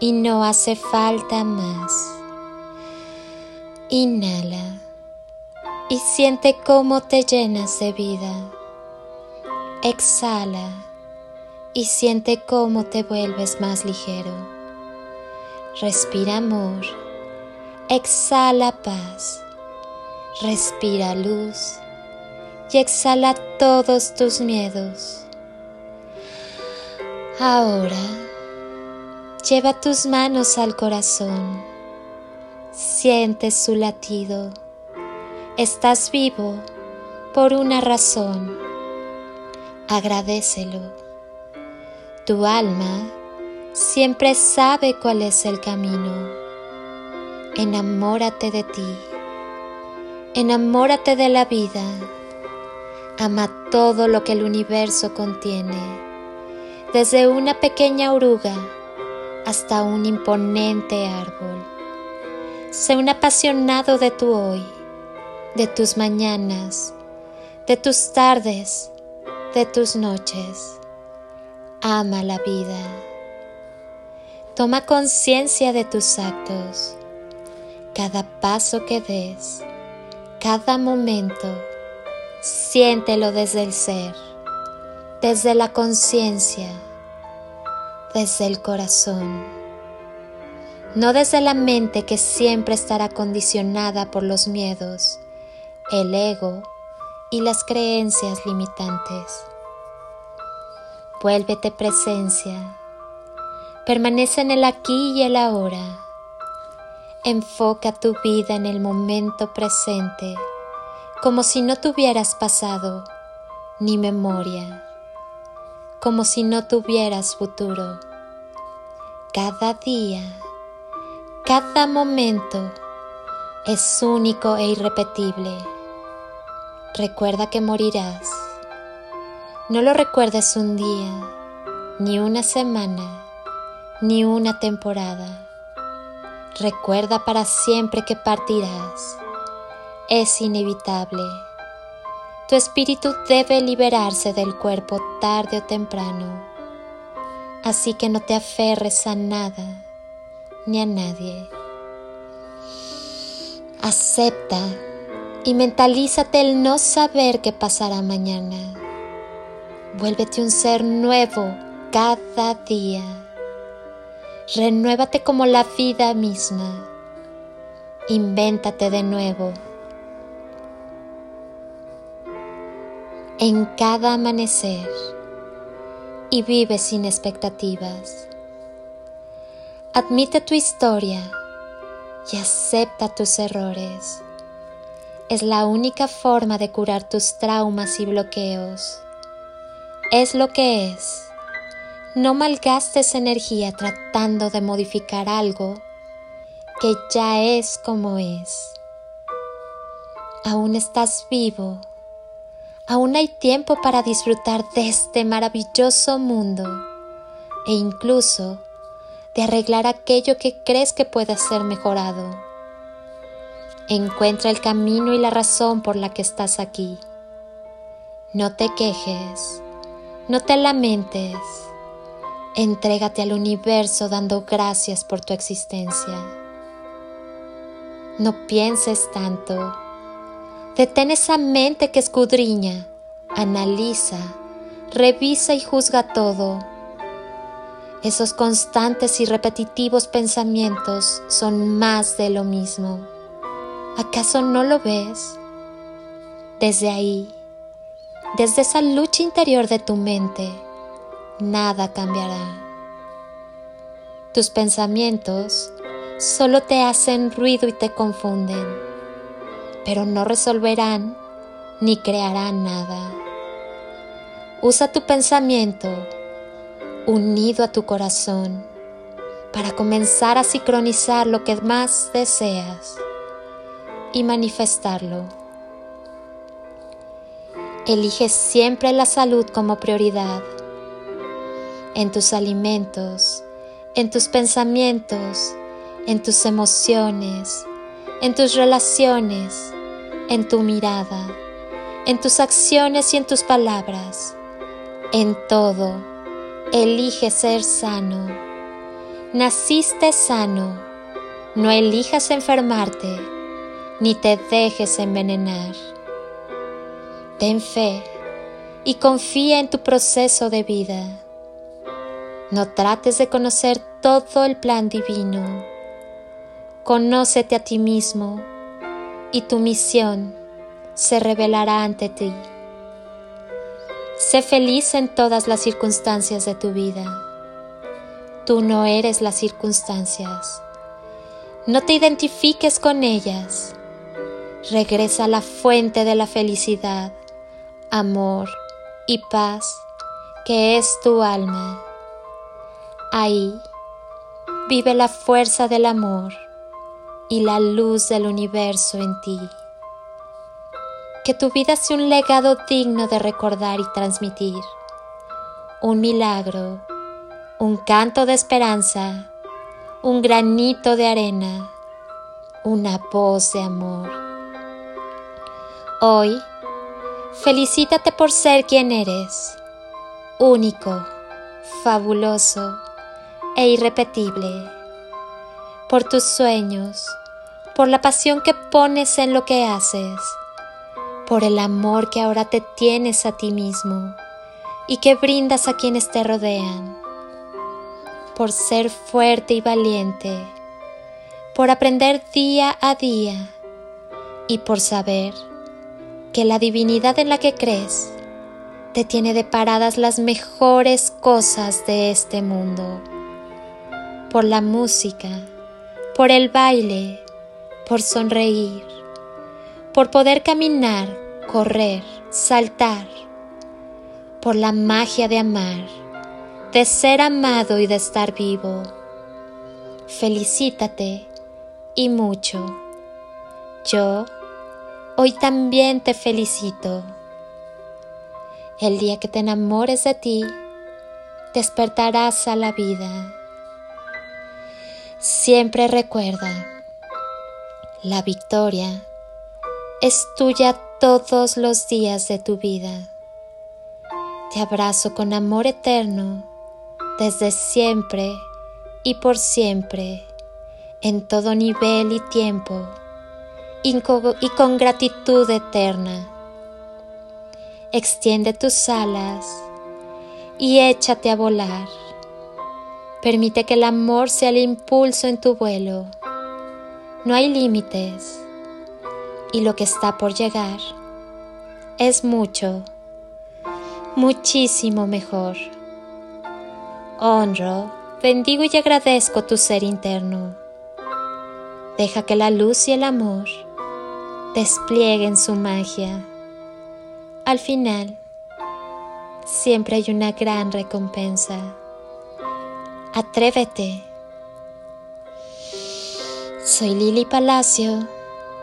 y no hace falta más. Inhala y siente cómo te llenas de vida. Exhala y siente cómo te vuelves más ligero. Respira amor. Exhala paz. Respira luz y exhala todos tus miedos. Ahora lleva tus manos al corazón. Siente su latido. Estás vivo por una razón. Agradecelo. Tu alma siempre sabe cuál es el camino. Enamórate de ti. Enamórate de la vida. Ama todo lo que el universo contiene, desde una pequeña oruga hasta un imponente árbol. Sé un apasionado de tu hoy, de tus mañanas, de tus tardes, de tus noches. Ama la vida. Toma conciencia de tus actos, cada paso que des, cada momento Siéntelo desde el ser, desde la conciencia, desde el corazón, no desde la mente que siempre estará condicionada por los miedos, el ego y las creencias limitantes. Vuélvete presencia, permanece en el aquí y el ahora. Enfoca tu vida en el momento presente como si no tuvieras pasado ni memoria, como si no tuvieras futuro. Cada día, cada momento es único e irrepetible. Recuerda que morirás. No lo recuerdes un día, ni una semana, ni una temporada. Recuerda para siempre que partirás es inevitable. Tu espíritu debe liberarse del cuerpo tarde o temprano, así que no te aferres a nada ni a nadie. Acepta y mentalízate el no saber qué pasará mañana. Vuélvete un ser nuevo cada día. Renuévate como la vida misma. Invéntate de nuevo en cada amanecer y vive sin expectativas. Admite tu historia y acepta tus errores. Es la única forma de curar tus traumas y bloqueos. Es lo que es. No malgastes energía tratando de modificar algo que ya es como es. Aún estás vivo aún hay tiempo para disfrutar de este maravilloso mundo e incluso de arreglar aquello que crees que puede ser mejorado. Encuentra el camino y la razón por la que estás aquí. No te quejes, no te lamentes, entrégate al universo dando gracias por tu existencia. No pienses tanto Detén esa mente que escudriña, analiza, revisa y juzga todo. Esos constantes y repetitivos pensamientos son más de lo mismo. ¿Acaso no lo ves? Desde ahí, desde esa lucha interior de tu mente, nada cambiará. Tus pensamientos solo te hacen ruido y te confunden pero no resolverán ni crearán nada. Usa tu pensamiento unido a tu corazón para comenzar a sincronizar lo que más deseas y manifestarlo. Elige siempre la salud como prioridad en tus alimentos, en tus pensamientos, en tus emociones, en tus relaciones, en tu mirada, en tus acciones y en tus palabras. En todo, elige ser sano. Naciste sano. No elijas enfermarte, ni te dejes envenenar. Ten fe y confía en tu proceso de vida. No trates de conocer todo el plan divino Conócete a ti mismo y tu misión se revelará ante ti. Sé feliz en todas las circunstancias de tu vida. Tú no eres las circunstancias. No te identifiques con ellas. Regresa a la fuente de la felicidad, amor y paz que es tu alma. Ahí vive la fuerza del amor y la luz del universo en ti. Que tu vida sea un legado digno de recordar y transmitir, un milagro, un canto de esperanza, un granito de arena, una voz de amor. Hoy, felicítate por ser quien eres, único, fabuloso e irrepetible, por tus sueños, por la pasión que pones en lo que haces, por el amor que ahora te tienes a ti mismo y que brindas a quienes te rodean, por ser fuerte y valiente, por aprender día a día y por saber que la divinidad en la que crees te tiene deparadas las mejores cosas de este mundo, por la música, por el baile, por sonreír, por poder caminar, correr, saltar, por la magia de amar, de ser amado y de estar vivo. Felicítate y mucho. Yo hoy también te felicito. El día que te enamores de ti, despertarás a la vida. Siempre recuerda la victoria es tuya todos los días de tu vida. Te abrazo con amor eterno desde siempre y por siempre, en todo nivel y tiempo, y con gratitud eterna. Extiende tus alas y échate a volar. Permite que el amor sea el impulso en tu vuelo no hay límites y lo que está por llegar es mucho, muchísimo mejor. Honro, bendigo y agradezco tu ser interno. Deja que la luz y el amor desplieguen su magia. Al final, siempre hay una gran recompensa. Atrévete soy Lili Palacio